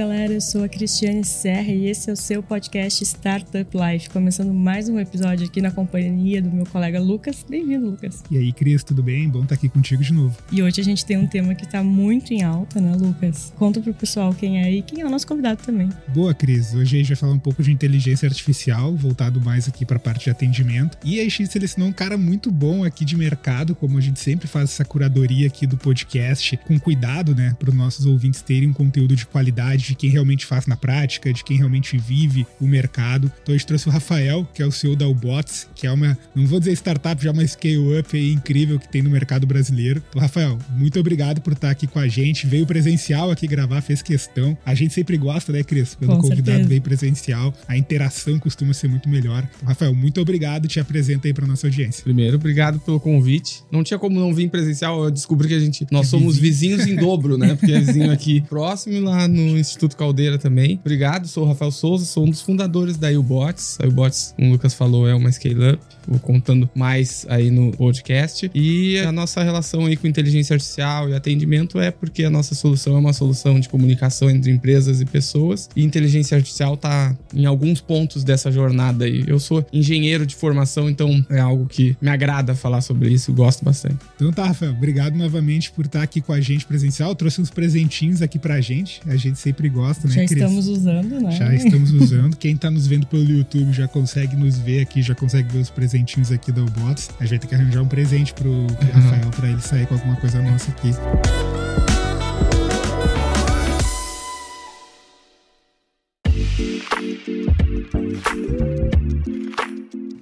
Galera, eu sou a Cristiane Serra e esse é o seu podcast Startup Life, começando mais um episódio aqui na companhia do meu colega Lucas. Bem-vindo, Lucas. E aí, Cris, tudo bem? Bom estar aqui contigo de novo. E hoje a gente tem um tema que está muito em alta, né, Lucas? Conta pro pessoal quem é e quem é o nosso convidado também. Boa, Cris. Hoje a gente vai falar um pouco de inteligência artificial, voltado mais aqui para a parte de atendimento. E a gente selecionou um cara muito bom aqui de mercado, como a gente sempre faz essa curadoria aqui do podcast, com cuidado, né, para os nossos ouvintes terem um conteúdo de qualidade de quem realmente faz na prática, de quem realmente vive o mercado. Então a gente trouxe o Rafael, que é o CEO da Ubots, que é uma, não vou dizer startup, já uma scale-up incrível que tem no mercado brasileiro. Então, Rafael, muito obrigado por estar aqui com a gente. Veio presencial aqui gravar, fez questão. A gente sempre gosta, né, Cris? Quando o convidado certeza. vem presencial, a interação costuma ser muito melhor. Então, Rafael, muito obrigado. Te apresenta aí para nossa audiência. Primeiro, obrigado pelo convite. Não tinha como não vir presencial. Eu descobri que a gente, nós é somos vizinho. vizinhos em dobro, né? Porque é vizinho aqui próximo lá no Instituto Caldeira também. Obrigado, sou o Rafael Souza, sou um dos fundadores da Ubots. A Ubots, como o Lucas falou, é uma scale-up. Vou contando mais aí no podcast. E a nossa relação aí com inteligência artificial e atendimento é porque a nossa solução é uma solução de comunicação entre empresas e pessoas. E inteligência artificial tá em alguns pontos dessa jornada aí. Eu sou engenheiro de formação, então é algo que me agrada falar sobre isso, gosto bastante. Então tá, Rafael, obrigado novamente por estar aqui com a gente presencial. trouxe uns presentinhos aqui pra gente. A gente sempre gosta, né, Já Cris? estamos usando, né? Já estamos usando. Quem tá nos vendo pelo YouTube já consegue nos ver aqui, já consegue ver os presentinhos aqui da Ubots. A gente vai ter que arranjar um presente pro, pro uhum. Rafael pra ele sair com alguma coisa nossa aqui.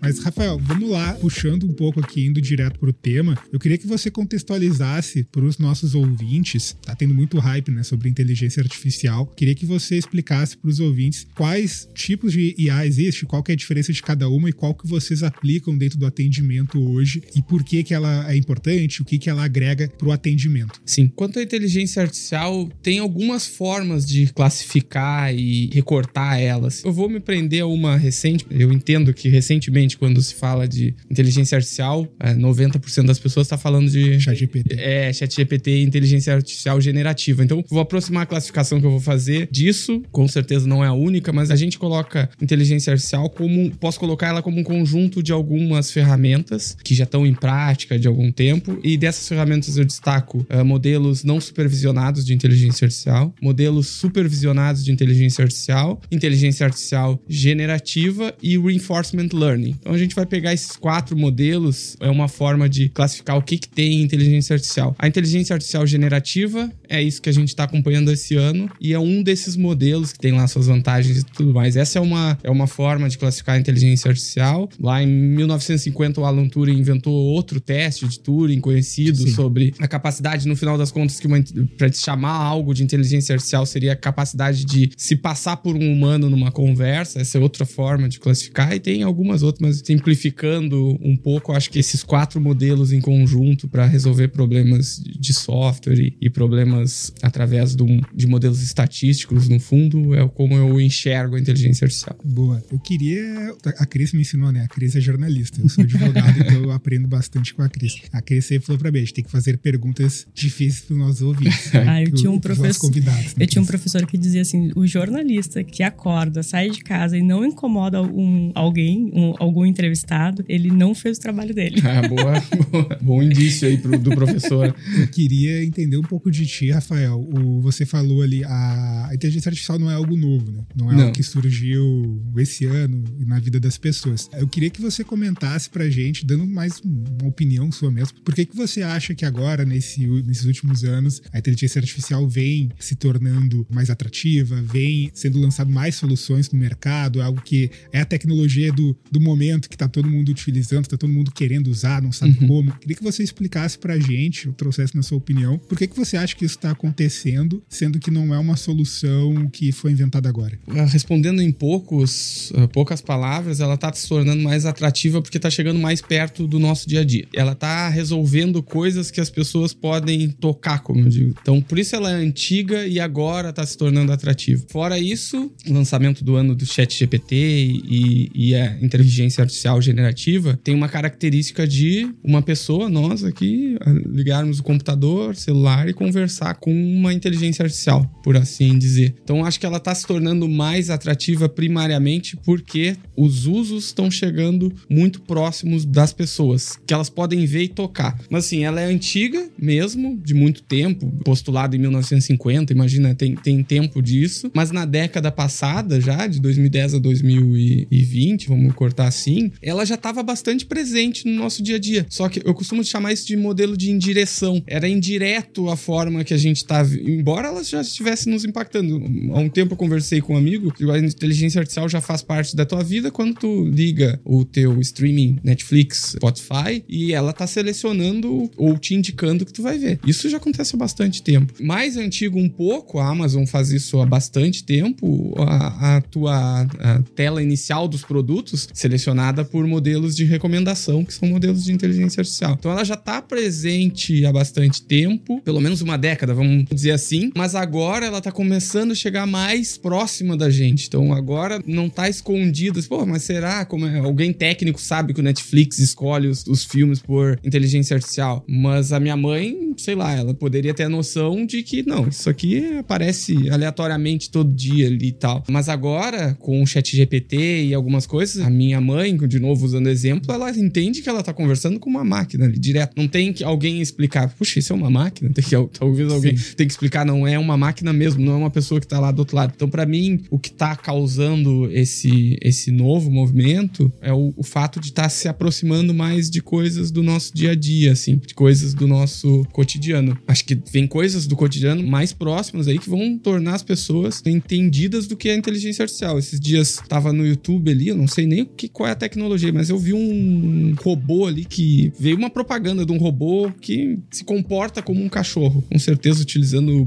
Mas, Rafael, vamos lá, puxando um pouco aqui, indo direto pro tema. Eu queria que você contextualizasse para os nossos ouvintes, tá tendo muito hype, né, sobre inteligência artificial. Queria que você explicasse para os ouvintes quais tipos de IA existe, qual que é a diferença de cada uma e qual que vocês aplicam dentro do atendimento hoje e por que que ela é importante, o que que ela agrega pro atendimento. Sim. Quanto à inteligência artificial, tem algumas formas de classificar e recortar elas. Eu vou me prender a uma recente, eu entendo que recentemente quando se fala de inteligência artificial, 90% é, das pessoas está falando de. ChatGPT. É, ChatGPT e inteligência artificial generativa. Então, vou aproximar a classificação que eu vou fazer disso. Com certeza não é a única, mas a gente coloca inteligência artificial como. Posso colocar ela como um conjunto de algumas ferramentas que já estão em prática de algum tempo. E dessas ferramentas eu destaco uh, modelos não supervisionados de inteligência artificial, modelos supervisionados de inteligência artificial, inteligência artificial generativa e reinforcement learning. Então a gente vai pegar esses quatro modelos, é uma forma de classificar o que, que tem em inteligência artificial. A inteligência artificial generativa é isso que a gente está acompanhando esse ano e é um desses modelos que tem lá suas vantagens e tudo mais. Essa é uma, é uma forma de classificar a inteligência artificial. Lá em 1950 o Alan Turing inventou outro teste de Turing conhecido Sim. sobre a capacidade, no final das contas, que para chamar algo de inteligência artificial seria a capacidade de se passar por um humano numa conversa. Essa é outra forma de classificar e tem algumas outras, mas simplificando um pouco, acho que esses quatro modelos em conjunto para resolver problemas de software e, e problemas através do, de modelos estatísticos, no fundo, é como eu enxergo a inteligência artificial. Boa. Eu queria. A Cris me ensinou, né? A Cris é jornalista. Eu sou advogado, então eu aprendo bastante com a Cris. A Cris sempre falou pra mim: a gente tem que fazer perguntas difíceis para os nossos ouvintes. ah, eu tinha um professor. Né, eu tinha um professor que dizia assim: o jornalista que acorda, sai de casa e não incomoda um, alguém, um, algum entrevistado, ele não fez o trabalho dele. Ah, boa, boa. Bom indício aí pro, do professor. Eu queria entender um pouco de ti, Rafael. O, você falou ali, a, a inteligência artificial não é algo novo, né? Não é não. algo que surgiu esse ano na vida das pessoas. Eu queria que você comentasse pra gente, dando mais uma opinião sua mesmo, por que, que você acha que agora, nesse, nesses últimos anos, a inteligência artificial vem se tornando mais atrativa, vem sendo lançado mais soluções no mercado, algo que é a tecnologia do, do momento momento que tá todo mundo utilizando, tá todo mundo querendo usar, não sabe uhum. como. Queria que você explicasse pra gente, ou trouxesse na sua opinião, por que, que você acha que isso está acontecendo, sendo que não é uma solução que foi inventada agora? Ah, respondendo em poucos, ah, poucas palavras, ela tá se tornando mais atrativa porque tá chegando mais perto do nosso dia a dia. Ela tá resolvendo coisas que as pessoas podem tocar, como eu digo. Então, por isso ela é antiga e agora tá se tornando atrativa. Fora isso, o lançamento do ano do Chat GPT e, e a inteligência artificial generativa tem uma característica de uma pessoa, nós aqui, ligarmos o computador, celular e conversar com uma inteligência artificial, por assim dizer. Então, acho que ela tá se tornando mais atrativa primariamente porque os usos estão chegando muito próximos das pessoas, que elas podem ver e tocar. Mas assim, ela é antiga mesmo, de muito tempo, postulado em 1950, imagina, tem, tem tempo disso. Mas na década passada, já, de 2010 a 2020, vamos cortar assim, ela já estava bastante presente no nosso dia a dia. Só que eu costumo chamar isso de modelo de indireção. Era indireto a forma que a gente estava, tá embora ela já estivesse nos impactando. Há um tempo eu conversei com um amigo, que a inteligência artificial já faz parte da tua vida quando tu liga o teu streaming Netflix, Spotify e ela tá selecionando ou te indicando que tu vai ver. Isso já acontece há bastante tempo. Mais antigo um pouco, a Amazon faz isso há bastante tempo, a, a tua a tela inicial dos produtos selecionada por modelos de recomendação, que são modelos de inteligência artificial. Então ela já tá presente há bastante tempo, pelo menos uma década, vamos dizer assim, mas agora ela tá começando a chegar mais próxima da gente. Então agora não tá escondida. Pô, mas será como é? alguém técnico sabe que o Netflix escolhe os, os filmes por inteligência artificial? Mas a minha mãe, sei lá, ela poderia ter a noção de que não, isso aqui aparece aleatoriamente todo dia ali e tal. Mas agora, com o chat GPT e algumas coisas, a minha mãe, de novo usando exemplo, ela entende que ela tá conversando com uma máquina ali, direto. Não tem que alguém explicar, puxa, isso é uma máquina? Tem que, talvez alguém Sim. tem que explicar, não é uma máquina mesmo, não é uma pessoa que tá lá do outro lado. Então, para mim, o que tá causando esse, esse novo movimento é o, o fato de estar tá se aproximando mais de coisas do nosso dia a dia, assim, de coisas do nosso cotidiano. Acho que vem coisas do cotidiano mais próximas aí que vão tornar as pessoas entendidas do que é a inteligência artificial. Esses dias tava no YouTube ali, eu não sei nem que, qual é tecnologia, mas eu vi um robô ali que veio uma propaganda de um robô que se comporta como um cachorro, com certeza utilizando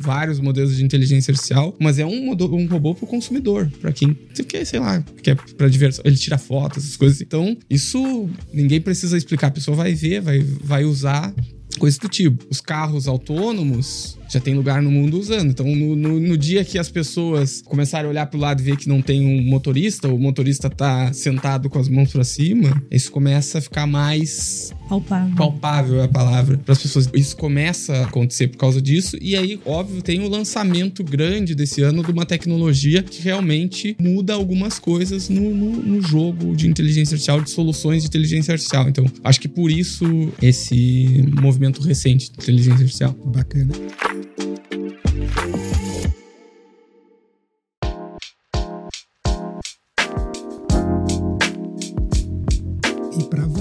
vários modelos de inteligência artificial, mas é um, um robô pro consumidor, para quem quer, sei lá, quer para diversão, ele tira fotos, essas coisas. Então, isso ninguém precisa explicar, a pessoa vai ver, vai, vai usar coisas do tipo. Os carros autônomos já tem lugar no mundo usando. Então, no, no, no, dia que as pessoas começarem a olhar pro lado e ver que não tem um motorista, o motorista tá sentado com as mãos para cima, isso começa a ficar mais palpável. Palpável é a palavra para as pessoas. Isso começa a acontecer por causa disso. E aí, óbvio, tem o lançamento grande desse ano de uma tecnologia que realmente muda algumas coisas no, no, no jogo de inteligência artificial, de soluções de inteligência artificial. Então, acho que por isso esse movimento recente de inteligência artificial. Bacana. Thank you.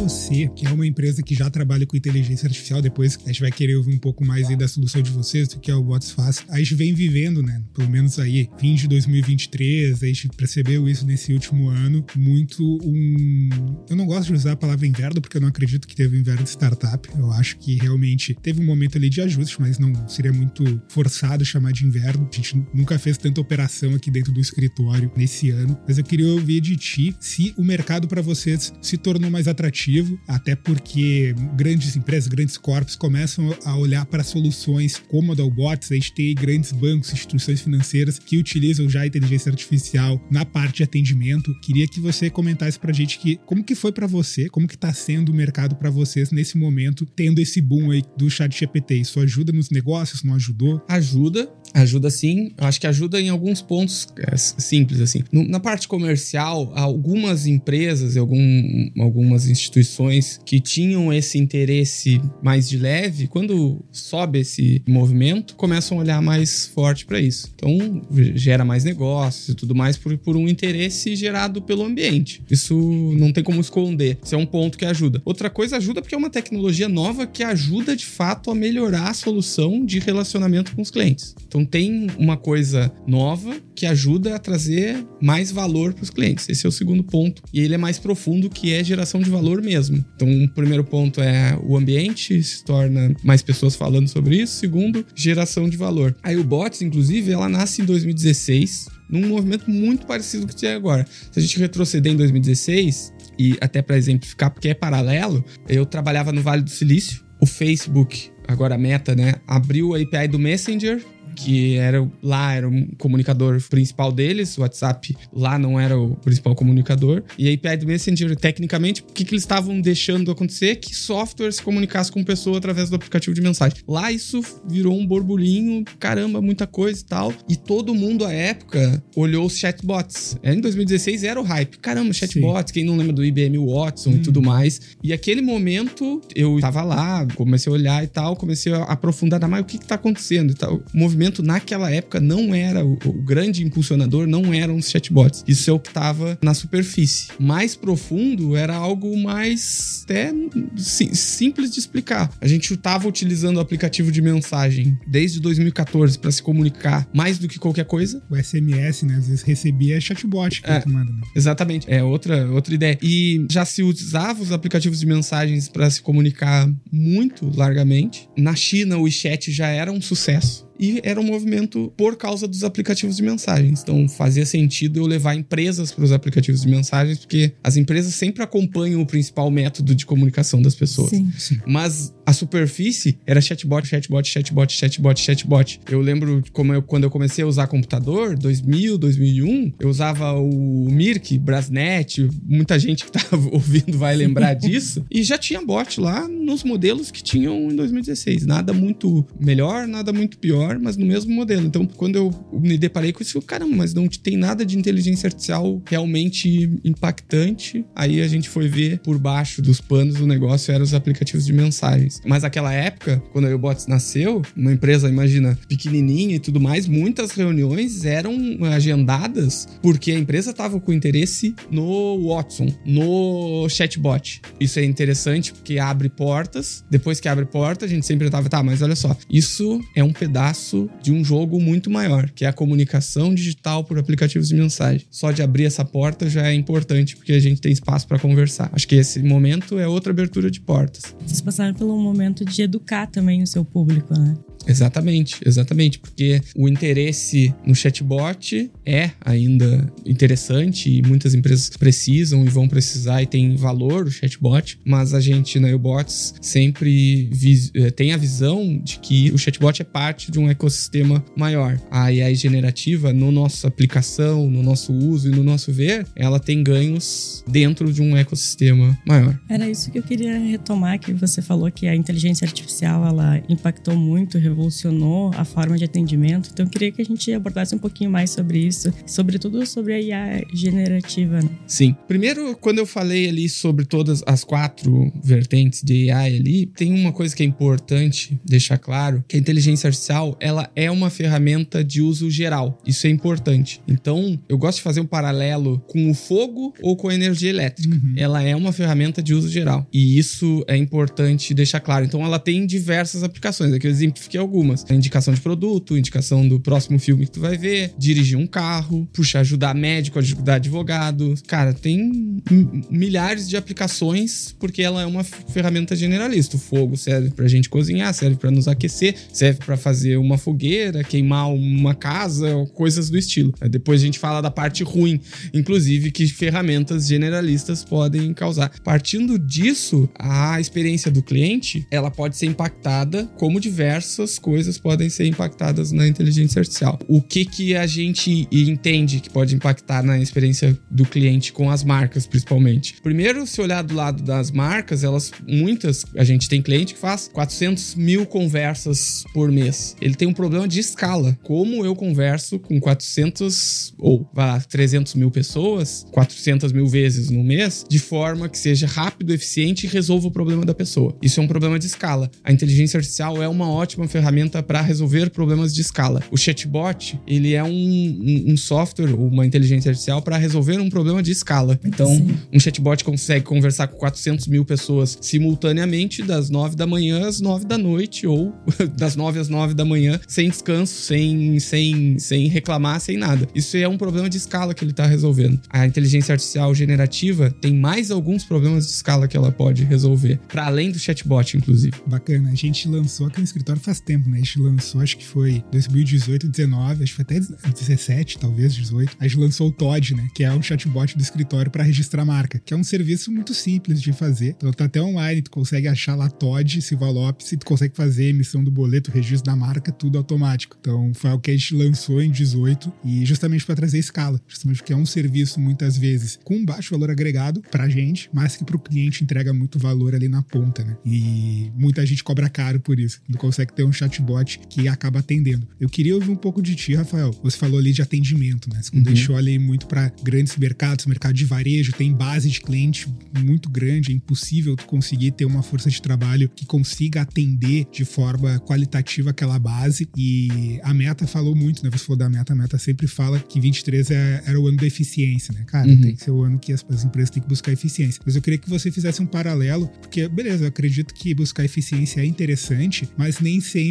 Você, que é uma empresa que já trabalha com inteligência artificial, depois a gente vai querer ouvir um pouco mais aí da solução de vocês, do que é o What's Fast. A gente vem vivendo, né? Pelo menos aí, fim de 2023, a gente percebeu isso nesse último ano, muito um. Eu não gosto de usar a palavra inverno, porque eu não acredito que teve inverno de startup. Eu acho que realmente teve um momento ali de ajuste, mas não seria muito forçado chamar de inverno. A gente nunca fez tanta operação aqui dentro do escritório nesse ano. Mas eu queria ouvir de ti se o mercado para vocês se tornou mais atrativo, até porque grandes empresas, grandes corpos começam a olhar para soluções como a da Bots. A gente tem grandes bancos, instituições financeiras que utilizam já a inteligência artificial na parte de atendimento. Queria que você comentasse para a gente que como que foi para você, como que está sendo o mercado para vocês nesse momento, tendo esse boom aí do chat GPT. Isso ajuda nos negócios? Não ajudou? Ajuda, ajuda sim. Acho que ajuda em alguns pontos é, simples assim. na parte comercial, algumas empresas, algum, algumas instituições que tinham esse interesse mais de leve, quando sobe esse movimento, começam a olhar mais forte para isso. Então, gera mais negócios e tudo mais por, por um interesse gerado pelo ambiente. Isso não tem como esconder. Isso é um ponto que ajuda. Outra coisa ajuda porque é uma tecnologia nova que ajuda de fato a melhorar a solução de relacionamento com os clientes. Então, Então tem uma coisa nova que ajuda a trazer mais valor para os clientes. Esse é o segundo ponto. E ele é mais profundo, que é geração de valor mesmo. Então, o primeiro ponto é o ambiente, se torna mais pessoas falando sobre isso. Segundo, geração de valor. Aí o Bots, inclusive, ela nasce em 2016 num movimento muito parecido com o que tem agora. Se a gente retroceder em 2016, e até para exemplificar, porque é paralelo, eu trabalhava no Vale do Silício, o Facebook, agora a Meta, né, abriu a API do Messenger que era lá era o comunicador principal deles, o WhatsApp lá não era o principal comunicador. E a API do Messenger, tecnicamente, o que, que eles estavam deixando acontecer? Que software se comunicasse com pessoa através do aplicativo de mensagem. Lá isso virou um borbulhinho, caramba, muita coisa e tal. E todo mundo à época olhou os chatbots. Em 2016 era o hype. Caramba, chatbots, Sim. quem não lembra do IBM Watson hum. e tudo mais. E aquele momento eu tava lá, comecei a olhar e tal, comecei a aprofundar, mais o que que tá acontecendo e tal. O movimento naquela época não era o, o grande impulsionador, não eram os chatbots. Isso é o que estava na superfície. Mais profundo era algo mais até sim, simples de explicar. A gente estava utilizando o aplicativo de mensagem desde 2014 para se comunicar mais do que qualquer coisa. O SMS, né? Às vezes recebia chatbot que é, manda, né? Exatamente. É outra, outra ideia. E já se usava os aplicativos de mensagens para se comunicar muito largamente. Na China, o WeChat já era um sucesso e era um movimento por causa dos aplicativos de mensagens. Então fazia sentido eu levar empresas para os aplicativos de mensagens, porque as empresas sempre acompanham o principal método de comunicação das pessoas. Sim. Sim. Mas a superfície era chatbot, chatbot, chatbot, chatbot, chatbot. Eu lembro como eu, quando eu comecei a usar computador, 2000, 2001, eu usava o Mirk, Brasnet, muita gente que estava ouvindo vai lembrar disso, e já tinha bot lá nos modelos que tinham em 2016. Nada muito melhor, nada muito pior mas no mesmo modelo. Então, quando eu me deparei com isso, eu, caramba, mas não tem nada de inteligência artificial realmente impactante. Aí a gente foi ver por baixo dos panos o negócio eram os aplicativos de mensagens. Mas naquela época, quando a Ubots nasceu, uma empresa, imagina, pequenininha e tudo mais, muitas reuniões eram agendadas porque a empresa estava com interesse no Watson, no chatbot. Isso é interessante porque abre portas. Depois que abre porta, a gente sempre tava, tá, mas olha só, isso é um pedaço de um jogo muito maior, que é a comunicação digital por aplicativos de mensagem. Só de abrir essa porta já é importante, porque a gente tem espaço para conversar. Acho que esse momento é outra abertura de portas. Vocês passaram pelo momento de educar também o seu público, né? Exatamente, exatamente, porque o interesse no chatbot é ainda interessante e muitas empresas precisam e vão precisar e tem valor o chatbot, mas a gente na Ubots sempre eh, tem a visão de que o chatbot é parte de um ecossistema maior. A AI generativa, no nossa aplicação, no nosso uso e no nosso ver, ela tem ganhos dentro de um ecossistema maior. Era isso que eu queria retomar, que você falou que a inteligência artificial ela impactou muito, revolucionou a forma de atendimento. Então eu queria que a gente abordasse um pouquinho mais sobre isso, sobretudo sobre a IA generativa. Né? Sim. Primeiro, quando eu falei ali sobre todas as quatro vertentes de AI ali, tem uma coisa que é importante deixar claro, que a inteligência artificial, ela é uma ferramenta de uso geral. Isso é importante. Então, eu gosto de fazer um paralelo com o fogo ou com a energia elétrica. Uhum. Ela é uma ferramenta de uso geral. E isso é importante deixar claro. Então, ela tem diversas aplicações. Aqui eu exemplifiquei algumas. A indicação de produto, indicação do próximo filme que tu vai ver, dirigir um carro, puxa, ajudar médico, ajudar advogado. Cara, tem milhares de aplicações porque ela é uma ferramenta generalista. O fogo serve pra gente cozinhar, serve para nos aquecer, serve para fazer uma fogueira, queimar uma casa, coisas do estilo. Depois a gente fala da parte ruim, inclusive que ferramentas generalistas podem causar. Partindo disso, a experiência do cliente, ela pode ser impactada como diversas coisas podem ser impactadas na inteligência artificial. O que que a gente entende que pode impactar na experiência do cliente com as marcas, principalmente? Primeiro, se olhar do lado das marcas, elas, muitas, a gente tem cliente que faz 400 mil conversas por mês. Ele tem um problema de escala. Como eu converso com 400 ou vai lá, 300 mil pessoas, 400 mil vezes no mês, de forma que seja rápido, eficiente e resolva o problema da pessoa. Isso é um problema de escala. A inteligência artificial é uma ótima ferramenta ferramenta para resolver problemas de escala. O chatbot, ele é um, um, um software, uma inteligência artificial para resolver um problema de escala. Então, Sim. um chatbot consegue conversar com 400 mil pessoas simultaneamente das 9 da manhã às 9 da noite ou das 9 às 9 da manhã, sem descanso, sem, sem, sem reclamar, sem nada. Isso é um problema de escala que ele está resolvendo. A inteligência artificial generativa tem mais alguns problemas de escala que ela pode resolver, para além do chatbot, inclusive. Bacana. A gente lançou aqui no escritório faz tempo, né? A gente lançou, acho que foi 2018, 19, acho que foi até 17, talvez 18. A gente lançou o Todd, né? Que é um chatbot do escritório para registrar marca, que é um serviço muito simples de fazer. Então tá até online, tu consegue achar lá Todd, Silva Lopes, e tu consegue fazer emissão do boleto, registro da marca, tudo automático. Então foi o que a gente lançou em 18 e justamente para trazer escala, justamente porque é um serviço muitas vezes com baixo valor agregado pra gente, mas que pro cliente entrega muito valor ali na ponta, né? E muita gente cobra caro por isso. Não consegue ter um chatbot que acaba atendendo. Eu queria ouvir um pouco de ti, Rafael. Você falou ali de atendimento, né? Você uhum. deixou ali muito para grandes mercados, mercado de varejo, tem base de cliente muito grande, é impossível tu conseguir ter uma força de trabalho que consiga atender de forma qualitativa aquela base. E a Meta falou muito, né? Você falou da Meta, a Meta sempre fala que 23 é, era o ano da eficiência, né? Cara, uhum. tem que ser o ano que as, as empresas têm que buscar eficiência. Mas eu queria que você fizesse um paralelo, porque, beleza, eu acredito que buscar eficiência é interessante, mas nem sempre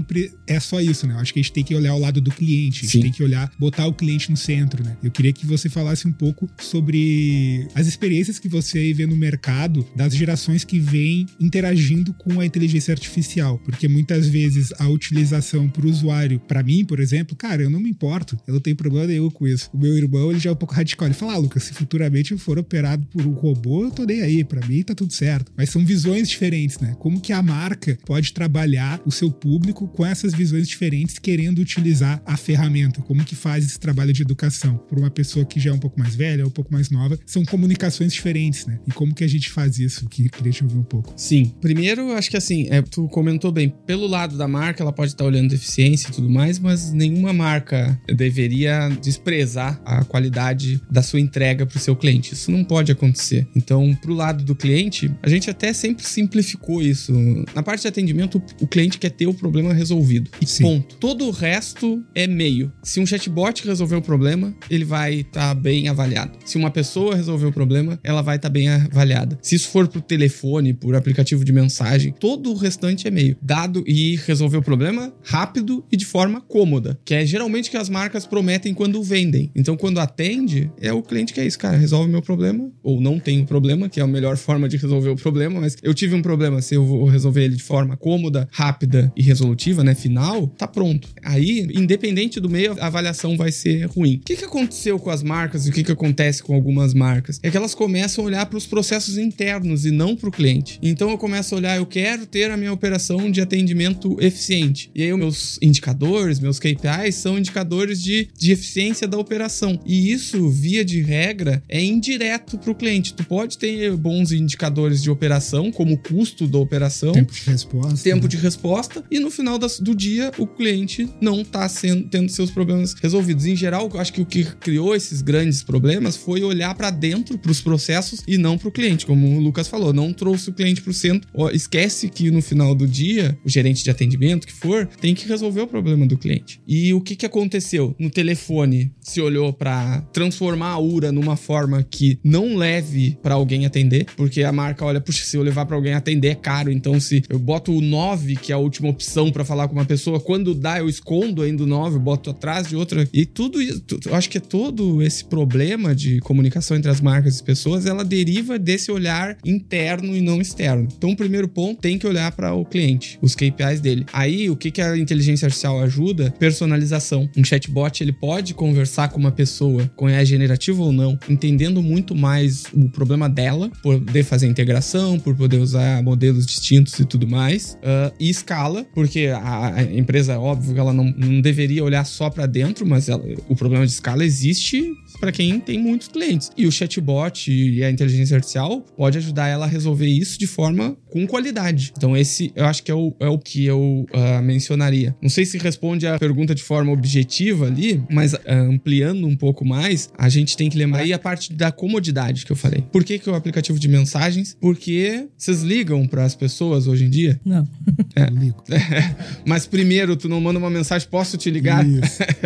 é só isso, né? Eu acho que a gente tem que olhar o lado do cliente, a gente Sim. tem que olhar, botar o cliente no centro, né? Eu queria que você falasse um pouco sobre as experiências que você vê no mercado das gerações que vêm interagindo com a inteligência artificial, porque muitas vezes a utilização para o usuário, para mim, por exemplo, cara, eu não me importo, eu não tenho problema nenhum com isso. O meu irmão, ele já é um pouco radical, ele fala, ah, Lucas, se futuramente eu for operado por um robô, eu tô nem aí, para mim tá tudo certo. Mas são visões diferentes, né? Como que a marca pode trabalhar o seu público com essas visões diferentes, querendo utilizar a ferramenta? Como que faz esse trabalho de educação? Por uma pessoa que já é um pouco mais velha, um pouco mais nova, são comunicações diferentes, né? E como que a gente faz isso? Que queria te ouvir um pouco. Sim. Primeiro, acho que assim, é, tu comentou bem, pelo lado da marca, ela pode estar olhando eficiência e tudo mais, mas nenhuma marca deveria desprezar a qualidade da sua entrega para o seu cliente. Isso não pode acontecer. Então, pro lado do cliente, a gente até sempre simplificou isso. Na parte de atendimento, o cliente quer ter o problema resolvido. E Sim. ponto. Todo o resto é meio. Se um chatbot resolver o problema, ele vai estar tá bem avaliado. Se uma pessoa resolver o problema, ela vai estar tá bem avaliada. Se isso for por telefone, por aplicativo de mensagem, todo o restante é meio. Dado e resolver o problema rápido e de forma cômoda, que é geralmente que as marcas prometem quando vendem. Então, quando atende, é o cliente que é isso, cara, resolve meu problema ou não tem problema, que é a melhor forma de resolver o problema, mas eu tive um problema, se eu vou resolver ele de forma cômoda, rápida e resolutiva, né, final, tá pronto. Aí, independente do meio, a avaliação vai ser ruim. O que, que aconteceu com as marcas e o que, que acontece com algumas marcas? É que elas começam a olhar para os processos internos e não para o cliente. Então eu começo a olhar, eu quero ter a minha operação de atendimento eficiente. E aí os meus indicadores, meus KPIs são indicadores de, de eficiência da operação. E isso, via de regra, é indireto para o cliente. Tu pode ter bons indicadores de operação, como o custo da operação. Tempo de resposta. Tempo né? de resposta. E no final das, do dia, o cliente não está tendo seus problemas resolvidos. Em geral, acho que o que criou esses grandes problemas foi olhar para dentro, para os processos e não para o cliente. Como o Lucas falou, não trouxe o cliente para o centro. Esquece que no final do dia, o gerente de atendimento que for, tem que resolver o problema do cliente. E o que, que aconteceu? No telefone, se olhou para transformar a URA numa forma que não leve para alguém atender, porque a marca olha, puxa, se eu levar para alguém atender é caro, então se eu boto o 9, que é a última opção para falar com uma pessoa, quando dá eu escondo ainda o 9, eu boto atrás de outra. E tudo isso, eu acho que todo esse problema de comunicação entre as marcas e pessoas, ela deriva desse olhar interno e não externo. Então, o primeiro ponto tem que olhar para o cliente, os KPIs dele. Aí, o que, que a inteligência artificial ajuda? Personalização. Um chatbot, ele pode conversar com uma pessoa com AI generativo ou não, entendendo muito mais o problema dela, poder fazer integração, por poder usar modelos distintos e tudo mais. Uh, e escala, porque a, empresa, óbvio que ela não, não deveria olhar só para dentro, mas ela, o problema de escala existe para quem tem muitos clientes. E o chatbot e a inteligência artificial pode ajudar ela a resolver isso de forma com qualidade. Então, esse eu acho que é o, é o que eu uh, mencionaria. Não sei se responde a pergunta de forma objetiva ali, mas uh, ampliando um pouco mais, a gente tem que lembrar aí a parte da comodidade que eu falei. Por que, que o aplicativo de mensagens? Porque vocês ligam para as pessoas hoje em dia? Não. É. Ligo. mas primeiro, tu não manda uma mensagem, posso te ligar?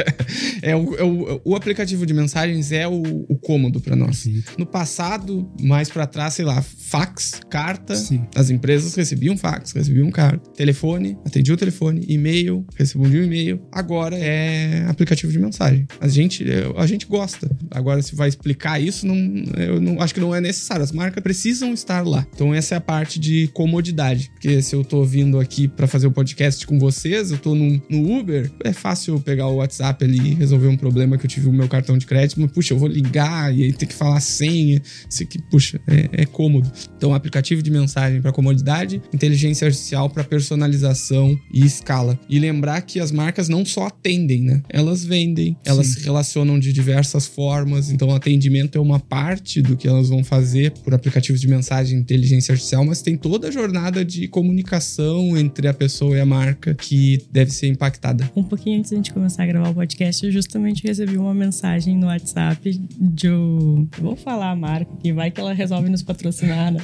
é, o, é o, o, aplicativo de mensagens é o, o cômodo para nós. Sim. No passado, mais para trás, sei lá, fax, carta. Sim. As empresas recebiam fax, recebiam carta. Telefone, atendiam o telefone. E-mail, respondiam e-mail. Agora é aplicativo de mensagem. A gente, a gente gosta. Agora, se vai explicar isso, não, eu não acho que não é necessário. As marcas precisam estar lá. Então, essa é a parte de comodidade. Porque se eu tô vindo aqui para fazer o podcast com vocês, eu tô no, no Uber, é fácil pegar o WhatsApp ali e resolver um problema que eu tive o meu cartão de crédito. Puxa, eu vou ligar e aí ter que falar senha. Isso aqui, puxa, é, é cômodo. Então, aplicativo de mensagem para comodidade, inteligência artificial para personalização e escala. E lembrar que as marcas não só atendem, né? Elas vendem, elas Sim. se relacionam de diversas formas. Então, atendimento é uma parte do que elas vão fazer por aplicativos de mensagem e inteligência artificial, mas tem toda a jornada de comunicação entre a pessoa e a marca que deve ser impactada. Um pouquinho antes de a gente começar a gravar o podcast, eu justamente recebi uma mensagem no WhatsApp de. Vou falar a marca, que vai que ela resolve nos patrocinar, né?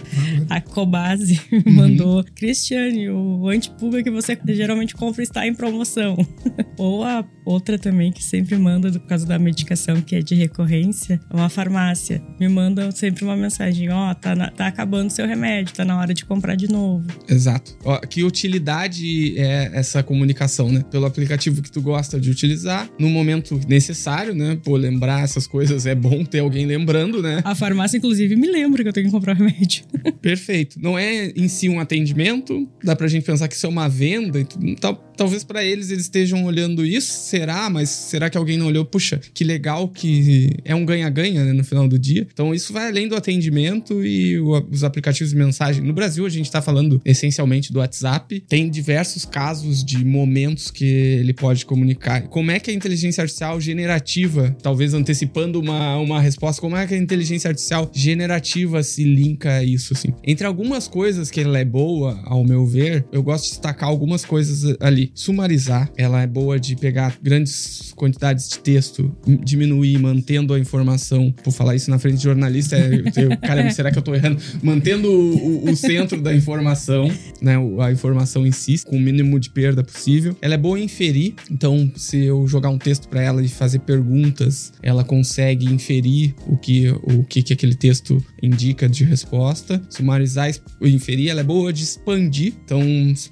A Cobase uhum. mandou: Cristiane, o antipuga que você geralmente compra está em promoção. Ou a outra também que sempre manda, por causa da medicação que é de recorrência, uma farmácia. Me manda sempre uma mensagem: Ó, oh, tá, tá acabando seu remédio, tá na hora de comprar de novo. Exato. Ó, que utilidade é essa comunicação, né? Pelo aplicativo que tu gosta de utilizar, no momento necessário, né? Pô, lembrar essas coisas é bom ter alguém lembrando, né? A farmácia, inclusive, me lembra que eu tenho que comprar remédio. Perfeito. Não é em si um atendimento, dá pra gente pensar que isso é uma venda e. Tal, talvez para eles eles estejam olhando isso, será? Mas será que alguém não olhou? Puxa, que legal que é um ganha-ganha, né, no final do dia. Então isso vai além do atendimento e o, os aplicativos de mensagem. No Brasil a gente tá falando essencialmente do WhatsApp. Tem diversos casos de momentos que ele pode comunicar. Como é que a inteligência artificial generativa, talvez antecipando uma, uma resposta, como é que a inteligência artificial generativa se linka a isso, assim? Entre algumas coisas que ela é boa, ao meu ver, eu gosto de destacar algumas coisas ali. Sumarizar, ela é boa de pegar grandes quantidades de texto, diminuir, mantendo a informação. Por falar isso na frente de jornalista, eu, cara, será que eu tô errando? Mantendo o, o, centro da informação, né? A informação em si, com o mínimo de perda possível. Ela é boa em inferir, então se eu jogar um texto para ela e fazer perguntas, ela consegue inferir o que, o que, que aquele texto indica de resposta. Sumarizar inferir, ela é boa de expandir, então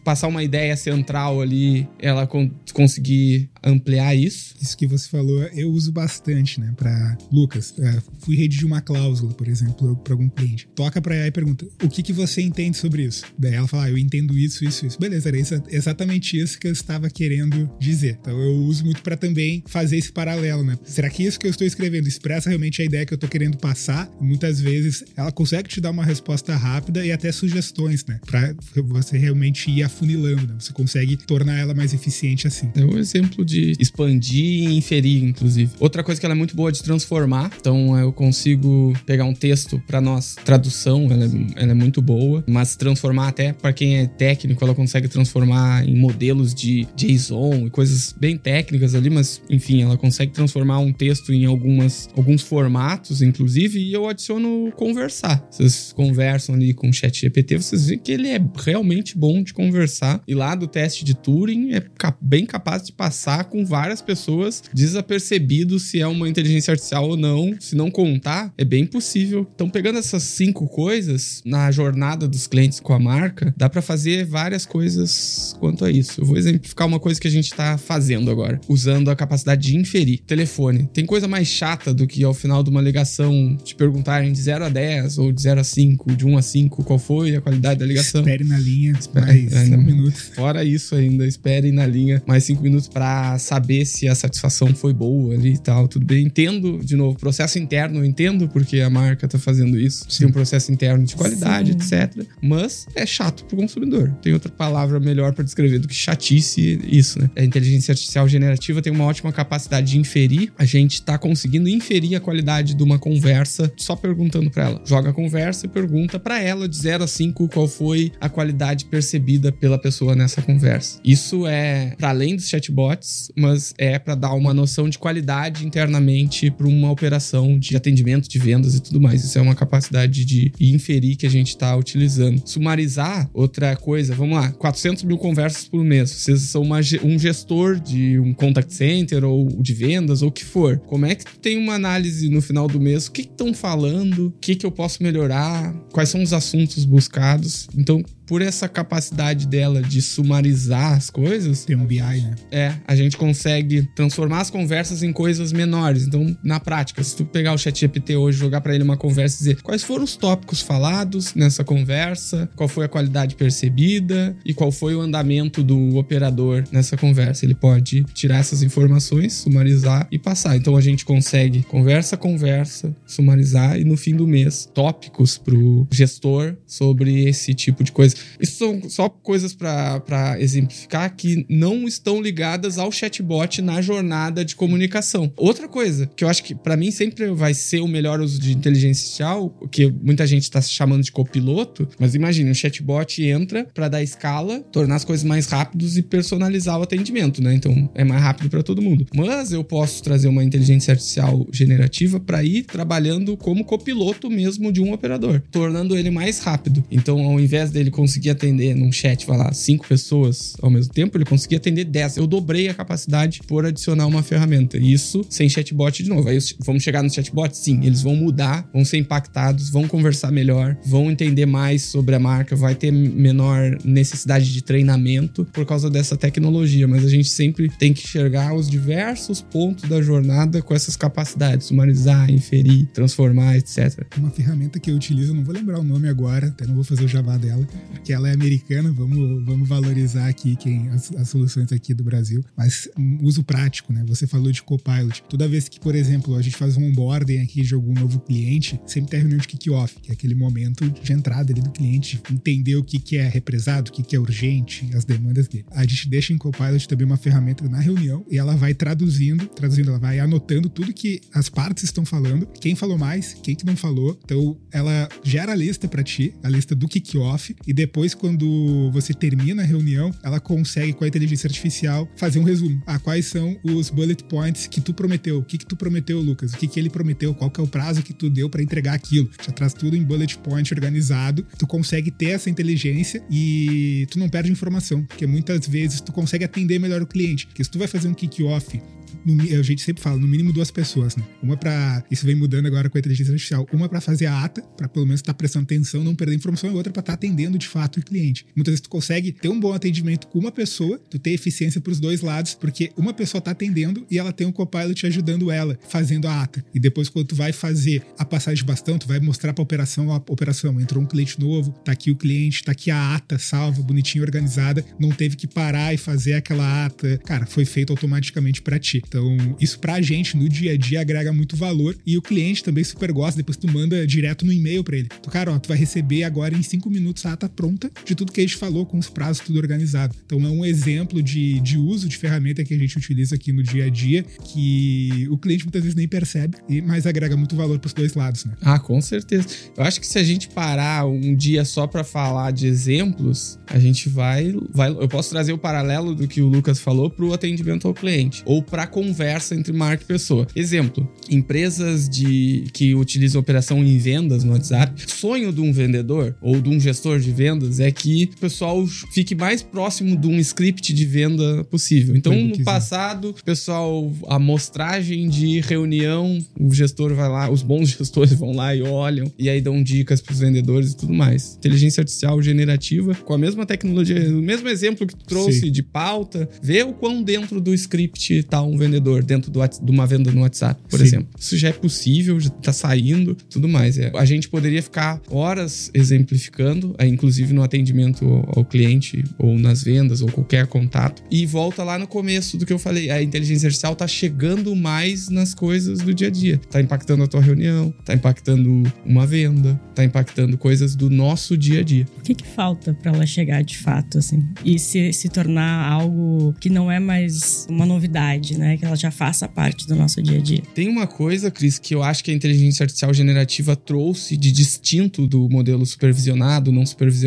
passar uma ideia central ali, ela con conseguir ampliar isso. Isso que você falou, eu uso bastante, né? Para Lucas, é, fui redigir uma cláusula, por exemplo, para algum cliente. Toca para ela e pergunta: "O que que você entende sobre isso?" Daí ela fala: ah, "Eu entendo isso, isso, isso." Beleza, era isso, exatamente isso que eu estava querendo dizer. Então eu uso muito para também fazer esse paralelo, né? Será que isso que eu estou escrevendo expressa realmente a ideia que eu estou querendo passar? Muitas vezes ela consegue te dar uma resposta rápida e até sugestões, né? Para você realmente ir afunilando, né? Você consegue tornar ela mais eficiente assim. É um exemplo de expandir e inferir, inclusive. Outra coisa que ela é muito boa de transformar. Então eu consigo pegar um texto para nós, tradução, ela é, ela é, muito boa, mas transformar até para quem é técnico, ela consegue transformar em modelos de JSON e coisas bem técnicas ali, mas enfim, ela consegue transformar um texto em algumas, alguns formatos, inclusive, e eu adiciono conversar. Vocês conversam ali com o chat GPT, vocês veem que ele é realmente bom de conversar. E lá do teste de Turing é bem capaz de passar com várias pessoas desapercebido se é uma inteligência artificial ou não. Se não contar, é bem possível. Então, pegando essas cinco coisas na jornada dos clientes com a marca, dá para fazer várias coisas quanto a isso. Eu vou exemplificar uma coisa que a gente tá fazendo agora, usando a capacidade de inferir. Telefone. Tem coisa mais chata do que ao final de uma ligação te perguntarem de 0 a 10 ou de 0 a 5, de 1 a 5, qual foi a qualidade da ligação. Espere na linha Espere, mais 5 minutos. Fora isso ainda, esperem na linha mais cinco minutos para saber se a satisfação foi boa ali e tal, tudo bem. Entendo, de novo, processo interno, eu entendo porque a marca tá fazendo isso. Tem um processo interno de qualidade, Sim. etc. Mas é chato pro consumidor. Tem outra palavra melhor para descrever do que chatice isso, né? A inteligência artificial generativa tem uma ótima capacidade de inferir. A gente tá conseguindo inferir a qualidade de uma conversa só perguntando para ela. Joga a conversa e pergunta para ela de 0 a 5 qual foi a qualidade percebida pela pessoa nessa conversa. Isso é para além dos chatbots, mas é para dar uma noção de qualidade internamente para uma operação de atendimento, de vendas e tudo mais. Isso é uma capacidade de inferir que a gente está utilizando. Sumarizar, outra coisa, vamos lá, 400 mil conversas por mês. Vocês são uma um gestor de um contact center ou de vendas ou o que for. Como é que tem uma análise no final do mês? O que estão falando? O que, que eu posso melhorar? Quais são os assuntos buscados? Então, por essa capacidade dela de sumarizar as coisas, Tem um BI, né? é, a gente consegue transformar as conversas em coisas menores. Então, na prática, se tu pegar o chat GPT hoje, jogar pra ele uma conversa e dizer quais foram os tópicos falados nessa conversa, qual foi a qualidade percebida e qual foi o andamento do operador nessa conversa. Ele pode tirar essas informações, sumarizar e passar. Então, a gente consegue conversa conversa, sumarizar e no fim do mês, tópicos pro gestor sobre esse tipo de coisa. Isso são só coisas para exemplificar que não estão ligadas ao chatbot na jornada de comunicação. Outra coisa que eu acho que para mim sempre vai ser o melhor uso de inteligência artificial, que muita gente está chamando de copiloto, mas imagine, o chatbot entra para dar escala, tornar as coisas mais rápidos e personalizar o atendimento, né? Então é mais rápido para todo mundo. Mas eu posso trazer uma inteligência artificial generativa para ir trabalhando como copiloto mesmo de um operador, tornando ele mais rápido. Então, ao invés dele conseguir atender num chat, vai lá, cinco pessoas ao mesmo tempo, ele conseguia atender 10. Eu dobrei a capacidade por adicionar uma ferramenta. Isso sem chatbot de novo. Aí os- vamos chegar no chatbot? Sim, eles vão mudar, vão ser impactados, vão conversar melhor, vão entender mais sobre a marca, vai ter menor necessidade de treinamento por causa dessa tecnologia. Mas a gente sempre tem que enxergar os diversos pontos da jornada com essas capacidades, sumarizar, inferir, transformar, etc. Uma ferramenta que eu utilizo, não vou lembrar o nome agora, até não vou fazer o jabá dela, porque ela é americana, vamos, vamos valorizar aqui quem, as, as soluções aqui do Brasil, mas um uso prático, né? Você falou de Copilot. Toda vez que, por exemplo, a gente faz um onboarding aqui de algum novo cliente, sempre tem a reunião de kick-off, que é aquele momento de entrada ali do cliente, de entender o que, que é represado, o que, que é urgente, as demandas dele. A gente deixa em Copilot também uma ferramenta na reunião e ela vai traduzindo, traduzindo, ela vai anotando tudo que as partes estão falando, quem falou mais, quem que não falou. Então, ela gera a lista para ti, a lista do kick-off, e depois, quando você termina a reunião, ela consegue, com a inteligência artificial, fazer um resumo. Ah, quais são os bullet points que tu prometeu? O que que tu prometeu, Lucas? O que que ele prometeu? Qual que é o prazo que tu deu para entregar aquilo? Já traz tudo em bullet point organizado. Tu consegue ter essa inteligência e tu não perde informação, porque muitas vezes tu consegue atender melhor o cliente. Porque se tu vai fazer um kick-off no a gente sempre fala, no mínimo duas pessoas, né? Uma pra. Isso vem mudando agora com a inteligência artificial. Uma pra fazer a ata, pra pelo menos estar prestando atenção, não perder informação, e outra pra estar atendendo de fato o cliente. Muitas vezes tu consegue ter um bom atendimento com uma pessoa, tu ter eficiência pros dois lados, porque uma pessoa tá atendendo e ela tem um copilot ajudando ela, fazendo a ata. E depois, quando tu vai fazer a passagem de bastão, tu vai mostrar pra operação, a operação, entrou um cliente novo, tá aqui o cliente, tá aqui a ata salva, bonitinha, organizada, não teve que parar e fazer aquela ata. Cara, foi feito automaticamente pra ti. Então, isso pra gente no dia a dia agrega muito valor e o cliente também super gosta. Depois tu manda direto no e-mail pra ele. Tu, cara, ó, tu vai receber agora em cinco minutos a ata pronta de tudo que a gente falou, com os prazos tudo organizado. Então, é um exemplo de, de uso de ferramenta que a gente utiliza aqui no dia a dia que o cliente muitas vezes nem percebe, mas agrega muito valor pros dois lados, né? Ah, com certeza. Eu acho que se a gente parar um dia só pra falar de exemplos, a gente vai, vai. Eu posso trazer o paralelo do que o Lucas falou pro atendimento ao cliente ou pra conversa entre marca e pessoa. Exemplo: empresas de que utilizam operação em vendas no WhatsApp. Sonho de um vendedor ou de um gestor de vendas é que o pessoal fique mais próximo de um script de venda possível. Então, no passado, o pessoal, a amostragem de reunião, o gestor vai lá, os bons gestores vão lá e olham, e aí dão dicas pros vendedores e tudo mais. Inteligência artificial generativa, com a mesma tecnologia, o mesmo exemplo que tu trouxe Sim. de pauta, vê o quão dentro do script tá um um vendedor dentro do, de uma venda no WhatsApp, por Sim. exemplo. Isso já é possível, já tá saindo, tudo mais. É, a gente poderia ficar horas exemplificando, é, inclusive no atendimento ao cliente, ou nas vendas, ou qualquer contato. E volta lá no começo do que eu falei. A inteligência artificial tá chegando mais nas coisas do dia a dia. Tá impactando a tua reunião, tá impactando uma venda, tá impactando coisas do nosso dia a dia. O que, que falta para ela chegar de fato, assim? E se, se tornar algo que não é mais uma novidade, né? Que ela já faça parte do nosso dia a dia. Tem uma coisa, Cris, que eu acho que a inteligência artificial generativa trouxe de distinto do modelo supervisionado, não supervisionado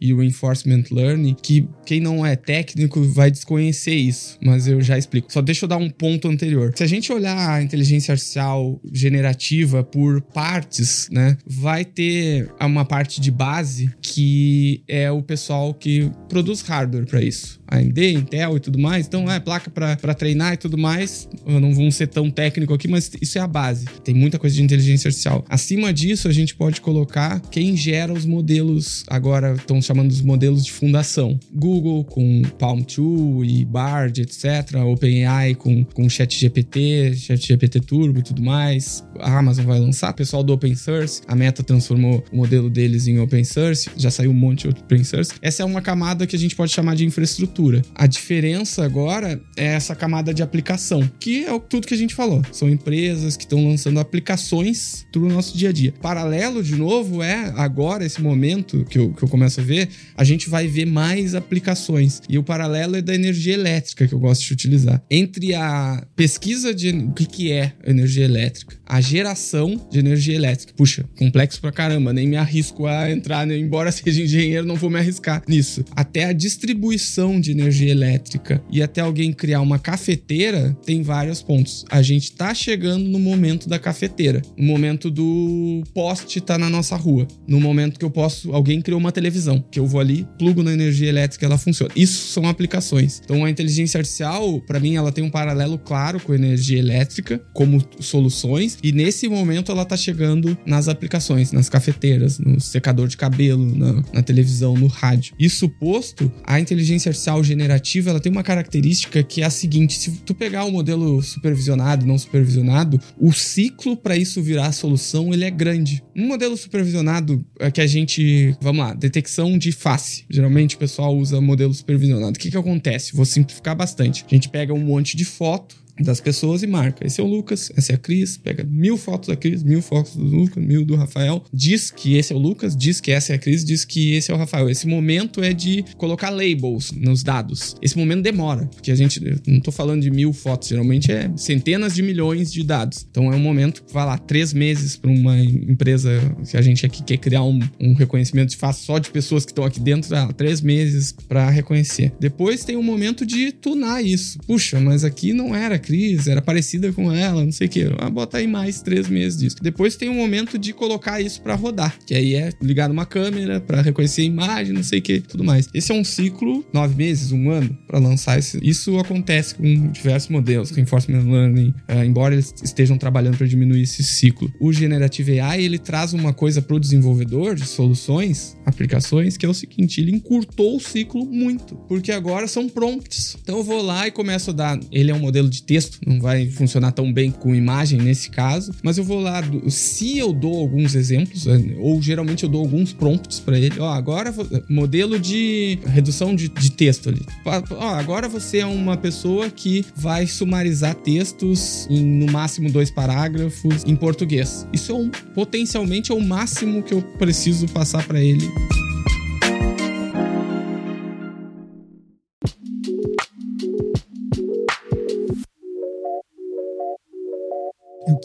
e o enforcement learning, que quem não é técnico vai desconhecer isso, mas eu já explico. Só deixa eu dar um ponto anterior. Se a gente olhar a inteligência artificial generativa por partes, né, vai ter uma parte de base que é o pessoal que produz hardware para isso. AMD, Intel e tudo mais. Então, é placa para treinar e tudo mais. Eu não vou ser tão técnico aqui, mas isso é a base. Tem muita coisa de inteligência artificial. Acima disso, a gente pode colocar quem gera os modelos, agora estão chamando os modelos de fundação. Google com Palm 2 e Bard, etc. OpenAI com, com ChatGPT, ChatGPT Turbo e tudo mais. A Amazon vai lançar. Pessoal do Open Source, a Meta transformou o modelo deles em Open Source. Já saiu um monte de Open Source. Essa é uma camada que a gente pode chamar de infraestrutura. A diferença agora é essa camada de aplicação, que é tudo que a gente falou. São empresas que estão lançando aplicações para o nosso dia a dia. Paralelo, de novo, é agora, esse momento que eu, que eu começo a ver, a gente vai ver mais aplicações. E o paralelo é da energia elétrica, que eu gosto de utilizar. Entre a pesquisa de o que, que é energia elétrica, a geração de energia elétrica. Puxa, complexo pra caramba, nem me arrisco a entrar, embora seja engenheiro, não vou me arriscar nisso. Até a distribuição de energia elétrica e até alguém criar uma cafeteira, tem vários pontos. A gente tá chegando no momento da cafeteira, no momento do poste tá na nossa rua, no momento que eu posso, alguém criou uma televisão, que eu vou ali, plugo na energia elétrica ela funciona. Isso são aplicações. Então a inteligência artificial, para mim, ela tem um paralelo claro com a energia elétrica como soluções e nesse momento ela tá chegando nas aplicações, nas cafeteiras, no secador de cabelo, na, na televisão, no rádio. Isso posto, a inteligência artificial generativa, ela tem uma característica que é a seguinte: se tu pegar o modelo supervisionado, não supervisionado, o ciclo para isso virar a solução ele é grande. Um modelo supervisionado é que a gente, vamos lá, detecção de face. Geralmente o pessoal usa modelo supervisionado. O que que acontece? Vou simplificar bastante. A gente pega um monte de foto das pessoas e marca. Esse é o Lucas, essa é a Cris, pega mil fotos da Cris, mil fotos do Lucas, mil do Rafael, diz que esse é o Lucas, diz que essa é a Cris, diz que esse é o Rafael. Esse momento é de colocar labels nos dados. Esse momento demora, porque a gente, não tô falando de mil fotos, geralmente é centenas de milhões de dados. Então é um momento que vai lá, três meses para uma empresa que a gente aqui quer criar um, um reconhecimento de face só de pessoas que estão aqui dentro, ah, três meses para reconhecer. Depois tem um momento de tunar isso. Puxa, mas aqui não era Cris, era parecida com ela, não sei o que. Ah, bota aí mais três meses disso. Depois tem um momento de colocar isso para rodar, que aí é ligar uma câmera para reconhecer a imagem, não sei o que, tudo mais. Esse é um ciclo, nove meses, um ano, para lançar esse. Isso acontece com diversos modelos, Reinforcement Learning, uh, embora eles estejam trabalhando para diminuir esse ciclo. O Generative AI, ele traz uma coisa para o desenvolvedor de soluções, aplicações, que é o seguinte, ele encurtou o ciclo muito, porque agora são prompts. Então eu vou lá e começo a dar, ele é um modelo de texto, não vai funcionar tão bem com imagem nesse caso, mas eu vou lá, se eu dou alguns exemplos, eh, ou geralmente eu dou alguns prompts para ele, ó, agora modelo de redução de, de texto ali. Ó, agora você é uma pessoa que vai sumarizar textos em no máximo dois parágrafos em português. Isso é um, potencialmente é o máximo que eu preciso passar para ele.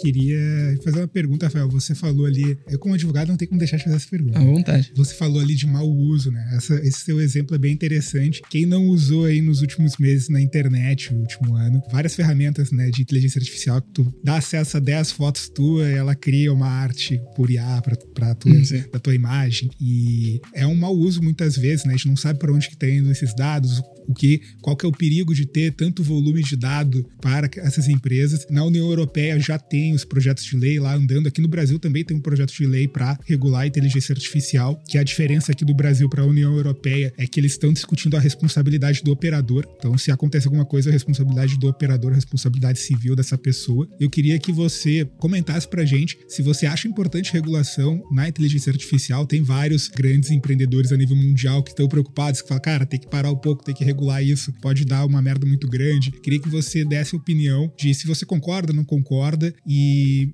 Queria fazer uma pergunta, Rafael. Você falou ali, eu como advogado não tenho como deixar de fazer essa pergunta. À vontade. Você falou ali de mau uso, né? Essa, esse seu exemplo é bem interessante. Quem não usou aí nos últimos meses na internet, no último ano, várias ferramentas né, de inteligência artificial que tu dá acesso a 10 fotos tuas e ela cria uma arte por IA pra, pra tua, da tua imagem. E é um mau uso muitas vezes, né? A gente não sabe para onde que tá indo esses dados, o que, qual que é o perigo de ter tanto volume de dado para essas empresas. Na União Europeia já tem os projetos de lei lá andando. Aqui no Brasil também tem um projeto de lei para regular a inteligência artificial, que a diferença aqui do Brasil para a União Europeia é que eles estão discutindo a responsabilidade do operador. Então, se acontece alguma coisa, a responsabilidade do operador, a responsabilidade civil dessa pessoa. Eu queria que você comentasse pra gente se você acha importante regulação na inteligência artificial. Tem vários grandes empreendedores a nível mundial que estão preocupados, que falam, cara, tem que parar um pouco, tem que regular isso, pode dar uma merda muito grande. Queria que você desse opinião de se você concorda, não concorda e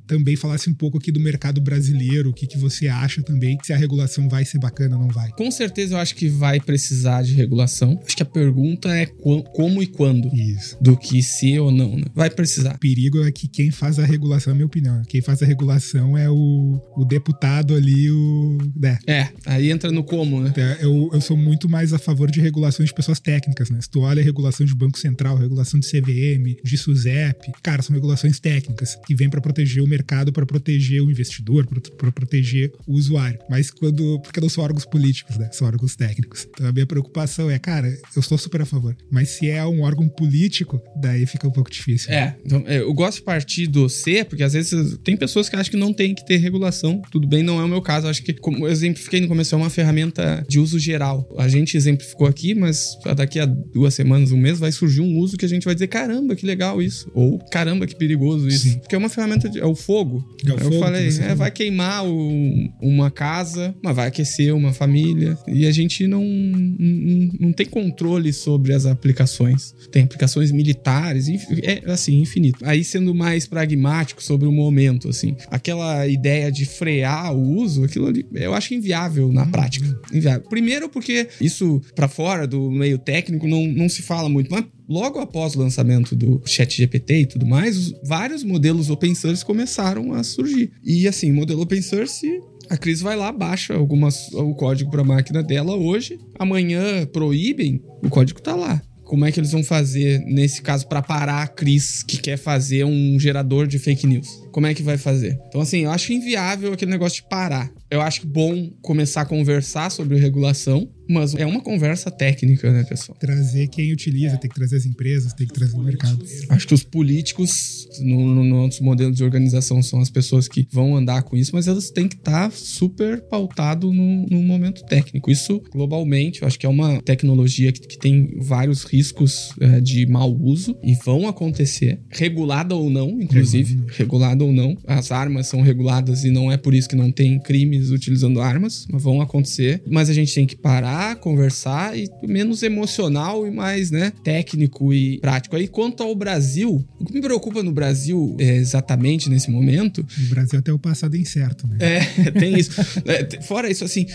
também falasse um pouco aqui do mercado brasileiro, o que, que você acha também, se a regulação vai ser bacana ou não vai. Com certeza eu acho que vai precisar de regulação. Acho que a pergunta é como e quando. Isso. Do que se ou não, né? Vai precisar. O perigo é que quem faz a regulação, é a minha opinião, quem faz a regulação é o, o deputado ali, o. Né? É, aí entra no como, né? É, eu, eu sou muito mais a favor de regulações de pessoas técnicas, né? Se tu olha a regulação de Banco Central, regulação de CVM, de SUSEP, cara, são regulações técnicas que vêm para proteger o mercado, para proteger o investidor, para proteger o usuário. Mas quando. Porque não são órgãos políticos, né? São órgãos técnicos. Então a minha preocupação é, cara, eu estou super a favor. Mas se é um órgão político, daí fica um pouco difícil. É, então, é, eu gosto de partir do C, porque às vezes tem pessoas que acham que não tem que ter regulação. Tudo bem, não é o meu caso. Acho que, como eu exemplifiquei no começo, é uma ferramenta de uso geral. A gente exemplificou aqui, mas daqui a duas semanas, um mês, vai surgir um uso que a gente vai dizer: caramba, que legal isso. Ou caramba, que perigoso isso. Sim. Porque é uma ferramenta de. É o fogo. É o eu fogo falei, é, vai queimar o, uma casa, mas vai aquecer uma família. E a gente não, não, não tem controle sobre as aplicações. Tem aplicações militares, é assim, infinito. Aí sendo mais pragmático sobre o momento, assim, aquela ideia de frear o uso, aquilo ali, eu acho inviável na prática. Inviável. Primeiro porque isso para fora do meio técnico não, não se fala muito, mas logo após o lançamento do ChatGPT e tudo mais, vários modelos open source começaram a surgir. E assim, modelo open source a Cris vai lá, baixa algumas, o código para a máquina dela hoje, amanhã proíbem, o código tá lá. Como é que eles vão fazer nesse caso para parar a Cris que quer fazer um gerador de fake news? Como é que vai fazer? Então assim, eu acho inviável aquele negócio de parar. Eu acho bom começar a conversar sobre regulação, mas é uma conversa técnica, né, pessoal? Trazer quem utiliza, tem que trazer as empresas, tem que trazer o mercado. Acho que os políticos, no, no nosso modelo de organização, são as pessoas que vão andar com isso, mas elas têm que estar tá super pautado no, no, momento técnico. Isso, globalmente, eu acho que é uma tecnologia que, que tem vários riscos é, de mau uso e vão acontecer, regulada ou não, inclusive, regulada ou não. As armas são reguladas e não é por isso que não tem crimes utilizando armas, mas vão acontecer. Mas a gente tem que parar conversar e menos emocional e mais, né, técnico e prático. Aí quanto ao Brasil, o que me preocupa no Brasil é, exatamente nesse momento. O Brasil até o passado é incerto, né? É, tem isso. é, fora isso, assim,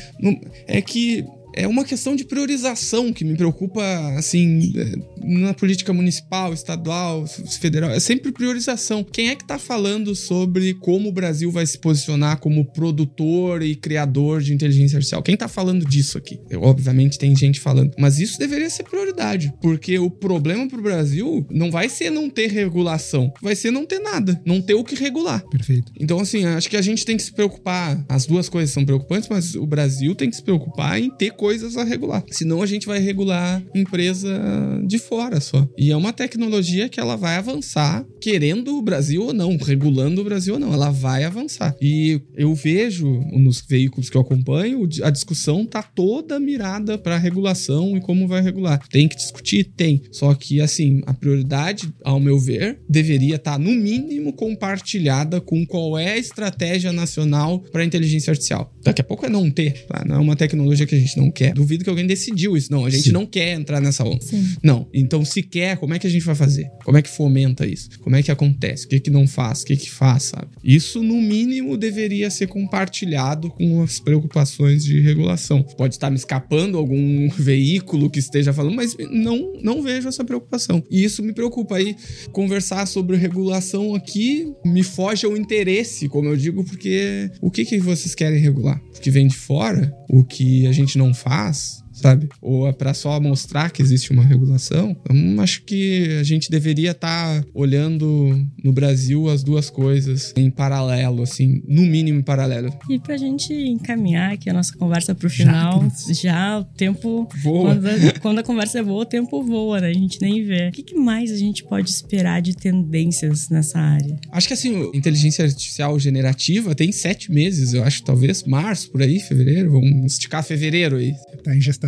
é que é uma questão de priorização que me preocupa, assim, é, na política municipal, estadual, federal. É sempre priorização. Quem é que tá falando sobre como o Brasil vai se posicionar como produtor e criador de inteligência artificial? Quem tá falando disso aqui? Eu, obviamente tem gente falando, mas isso deveria ser prioridade, porque o problema pro Brasil não vai ser não ter regulação, vai ser não ter nada, não ter o que regular. Perfeito. Então, assim, acho que a gente tem que se preocupar. As duas coisas são preocupantes, mas o Brasil tem que se preocupar em ter coisas coisas a regular. Senão a gente vai regular empresa de fora só. E é uma tecnologia que ela vai avançar, querendo o Brasil ou não, regulando o Brasil ou não. Ela vai avançar. E eu vejo nos veículos que eu acompanho, a discussão tá toda mirada para regulação e como vai regular. Tem que discutir? Tem. Só que, assim, a prioridade, ao meu ver, deveria estar, tá, no mínimo, compartilhada com qual é a estratégia nacional para inteligência artificial. Daqui a pouco é não ter, tá? Não é uma tecnologia que a gente não quer. Duvido que alguém decidiu isso. Não, a gente Sim. não quer entrar nessa onda. Sim. Não. Então, se quer, como é que a gente vai fazer? Como é que fomenta isso? Como é que acontece? O que que não faz? O que que faz, sabe? Isso, no mínimo, deveria ser compartilhado com as preocupações de regulação. Pode estar me escapando algum veículo que esteja falando, mas não, não vejo essa preocupação. E isso me preocupa. Aí, conversar sobre regulação aqui me foge ao interesse, como eu digo, porque o que que vocês querem regular? O que vem de fora? O que a gente não faz? faz sabe? Ou é para só mostrar que existe uma regulação. Então, acho que a gente deveria estar tá olhando no Brasil as duas coisas em paralelo, assim, no mínimo em paralelo. E pra gente encaminhar aqui a nossa conversa pro final, já, já o tempo voa. Quando a, quando a, conversa é boa, o tempo voa, né? A gente nem vê. O que, que mais a gente pode esperar de tendências nessa área? Acho que assim, inteligência artificial generativa tem sete meses, eu acho, talvez março, por aí, fevereiro. Vamos esticar fevereiro aí. Tá em gestação.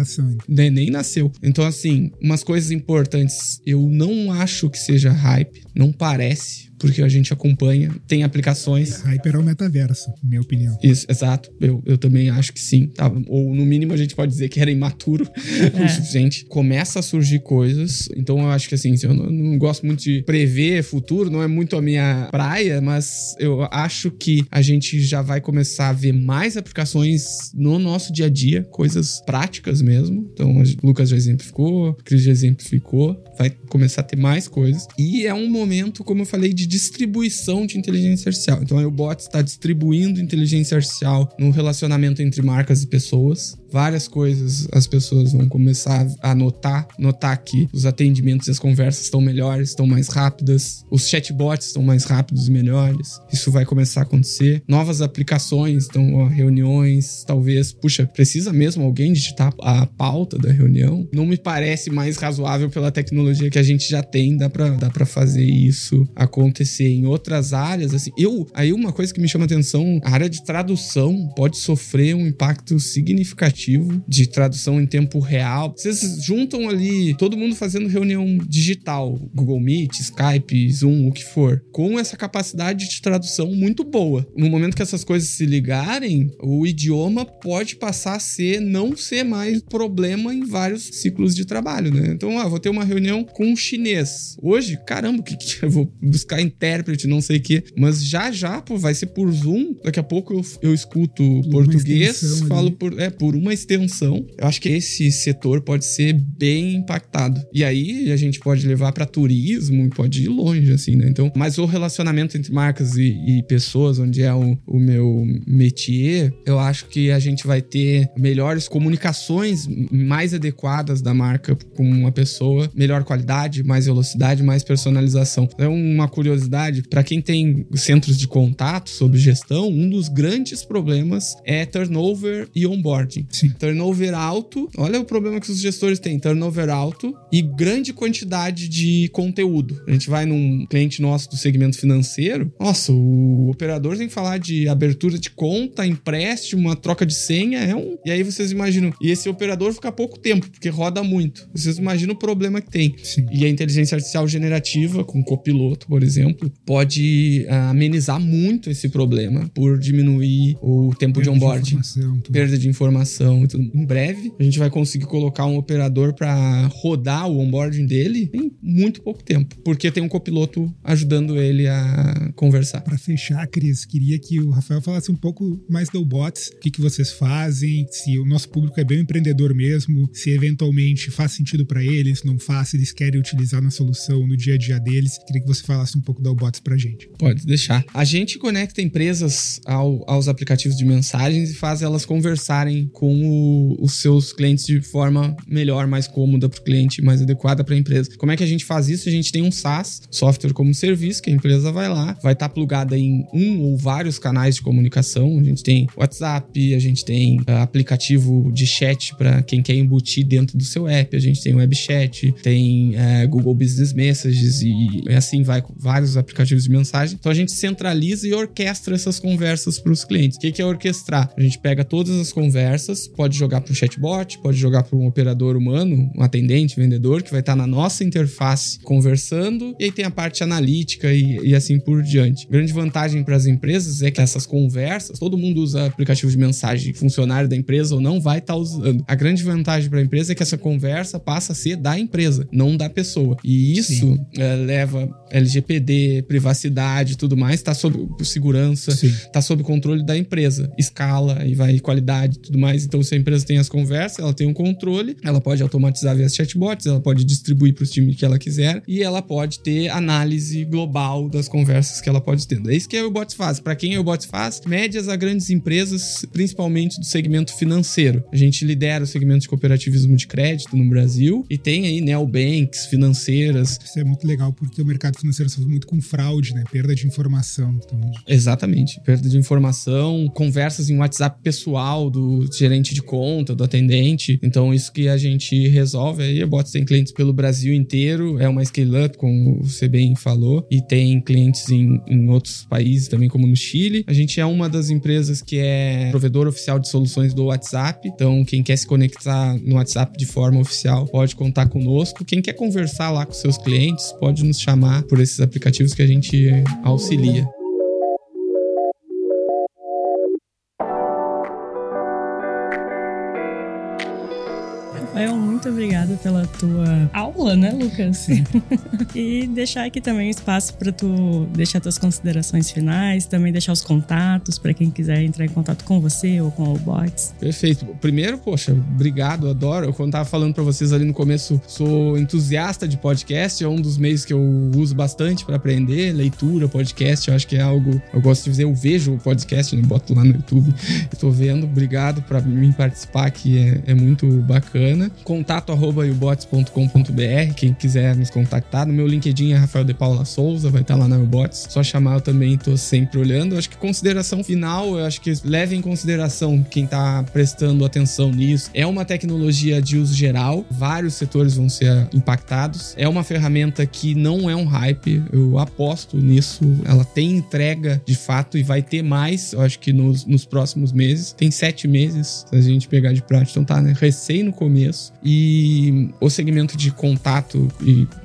Nem, nem nasceu. Então, assim, umas coisas importantes. Eu não acho que seja hype, não parece porque a gente acompanha, tem aplicações. Hyper é o metaverso, minha opinião. Isso, exato. Eu, eu também acho que sim. Tá? Ou no mínimo a gente pode dizer que era imaturo é. o suficiente. Começa a surgir coisas. Então eu acho que assim, eu não, não, gosto muito de prever futuro, não é muito a minha praia, mas eu acho que a gente já vai começar a ver mais aplicações no nosso dia a dia, coisas práticas mesmo. Então o Lucas já exemplificou, o Cris já exemplificou, vai começar a ter mais coisas. E é um momento, como eu falei, de distribuição de inteligência artificial. Então, o bot está distribuindo inteligência artificial no relacionamento entre marcas e pessoas várias coisas as pessoas vão começar a notar, notar que os atendimentos e as conversas estão melhores, estão mais rápidas, os chatbots estão mais rápidos e melhores. Isso vai começar a acontecer. Novas aplicações, então ó, reuniões, talvez, puxa, precisa mesmo alguém digitar a pauta da reunião? Não me parece mais razoável pela tecnologia que a gente já tem, dá para dá para fazer isso acontecer em outras áreas assim. Eu, aí uma coisa que me chama atenção, a área de tradução pode sofrer um impacto significativo de tradução em tempo real. Vocês juntam ali todo mundo fazendo reunião digital, Google Meet, Skype, Zoom, o que for, com essa capacidade de tradução muito boa. No momento que essas coisas se ligarem, o idioma pode passar a ser, não ser mais problema em vários ciclos de trabalho, né? Então, ah, vou ter uma reunião com um chinês. Hoje, caramba, o que, que eu vou buscar intérprete, não sei o que. Mas já já, pô, vai ser por Zoom. Daqui a pouco eu, eu escuto uma português, falo por, é, por uma uma extensão, eu acho que esse setor pode ser bem impactado. E aí a gente pode levar para turismo e pode ir longe, assim, né? Então, mas o relacionamento entre marcas e, e pessoas, onde é o, o, meu métier, eu acho que a gente vai ter melhores comunicações mais adequadas da marca com uma pessoa, melhor qualidade, mais velocidade, mais personalização. É uma curiosidade para quem tem centros de contato sobre gestão, um dos grandes problemas é turnover e onboarding. Sim. Turnover alto. Olha o problema que os gestores têm: turnover alto e grande quantidade de conteúdo. A gente vai num cliente nosso do segmento financeiro. Nossa, o operador tem que falar de abertura de conta, empréstimo, uma troca de senha. É um. E aí vocês imaginam. E esse operador fica pouco tempo, porque roda muito. Vocês imaginam o problema que tem. Sim. E a inteligência artificial generativa, com copiloto, por exemplo, pode uh, amenizar muito esse problema por diminuir o tempo Perda de onboarding. De perda de informação então, em breve a gente vai conseguir colocar um operador para rodar o onboarding dele em muito pouco tempo, porque tem um copiloto ajudando ele a conversar. Para fechar, Cris, queria que o Rafael falasse um pouco mais do bots, o que, que vocês fazem, se o nosso público é bem empreendedor mesmo, se eventualmente faz sentido para eles, não faz, se eles querem utilizar na solução no dia a dia deles. Queria que você falasse um pouco do bots pra gente. Pode deixar. A gente conecta empresas ao, aos aplicativos de mensagens e faz elas conversarem com o, os seus clientes de forma melhor, mais cômoda para o cliente, mais adequada para a empresa. Como é que a gente faz isso? A gente tem um SaaS, software como serviço, que a empresa vai lá, vai estar tá plugada em um ou vários canais de comunicação. A gente tem WhatsApp, a gente tem uh, aplicativo de chat para quem quer embutir dentro do seu app, a gente tem web chat, tem uh, Google Business Messages e, e assim vai vários aplicativos de mensagem. Então a gente centraliza e orquestra essas conversas para os clientes. O que é orquestrar? A gente pega todas as conversas, pode jogar para um chatbot, pode jogar para um operador humano, um atendente, vendedor, que vai estar na nossa interface conversando, e aí tem a parte analítica e, e assim por diante. Grande vantagem para as empresas é que essas conversas, todo mundo usa aplicativo de mensagem, funcionário da empresa ou não vai estar tá usando. A grande vantagem para a empresa é que essa conversa passa a ser da empresa, não da pessoa. E isso é, leva LGPD LGPD, privacidade e tudo mais, tá sob segurança, Sim. tá sob controle da empresa. Escala e vai qualidade e tudo mais. Então, se a empresa tem as conversas, ela tem um controle, ela pode automatizar via chatbots, ela pode distribuir para os times que ela quiser e ela pode ter análise global das conversas que ela pode ter. É isso que a Ubots faz. Para quem a Ubots faz? Médias a grandes empresas, principalmente do segmento financeiro. A gente lidera o segmento de cooperativismo de crédito no Brasil e tem aí neobanks financeiras. Isso é muito legal porque o mercado financeiro sofre muito com fraude, né? Perda de informação. Então, Exatamente. Perda de informação, conversas em WhatsApp pessoal do gerente de conta, do atendente. Então, isso que a gente resolve aí. A Bots tem clientes pelo Brasil inteiro, é uma scale-up, como você bem falou, e tem clientes em, em outros países também, como no Chile. A gente é uma das empresas que é provedor oficial de soluções do WhatsApp. Então, quem quer se conectar no WhatsApp de forma oficial pode contar conosco. Quem quer conversar lá com seus clientes pode nos chamar por esses aplicativos que a gente auxilia. Rafael, muito obrigada pela tua aula, né, Lucas? Sim. e deixar aqui também espaço para tu deixar tuas considerações finais, também deixar os contatos para quem quiser entrar em contato com você ou com o Bots. Perfeito. Primeiro, poxa, obrigado, adoro. Eu, quando tava falando para vocês ali no começo, sou entusiasta de podcast, é um dos meios que eu uso bastante para aprender, leitura, podcast, eu acho que é algo, eu gosto de dizer, eu vejo o podcast, né? boto lá no YouTube, estou vendo, obrigado para mim participar, que é, é muito bacana. Contato arroba ubots.com.br, quem quiser nos contactar, no meu LinkedIn é Rafael de Paula Souza, vai estar lá na Ubots, só chamar eu também tô sempre olhando. Acho que consideração final, eu acho que leve em consideração quem tá prestando atenção nisso. É uma tecnologia de uso geral, vários setores vão ser impactados. É uma ferramenta que não é um hype, eu aposto nisso. Ela tem entrega de fato e vai ter mais, eu acho que nos, nos próximos meses. Tem sete meses, se a gente pegar de prática, então tá né, recém no começo. E o segmento de contato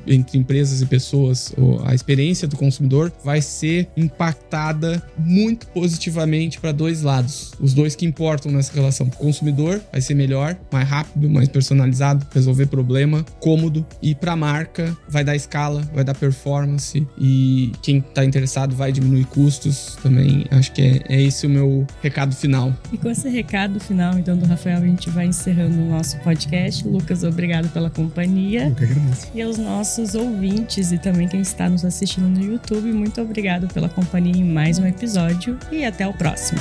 entre empresas e pessoas, a experiência do consumidor vai ser impactada muito positivamente para dois lados. Os dois que importam nessa relação. O consumidor vai ser melhor, mais rápido, mais personalizado, resolver problema, cômodo. E para a marca vai dar escala, vai dar performance. E quem está interessado vai diminuir custos também. Acho que é, é esse o meu recado final. E com esse recado final, então, do Rafael, a gente vai encerrando o nosso podcast. Lucas, obrigado pela companhia. eu que agradeço. E aos nossos ouvintes e também quem está nos assistindo no YouTube, muito obrigado pela companhia em mais um episódio e até o próximo.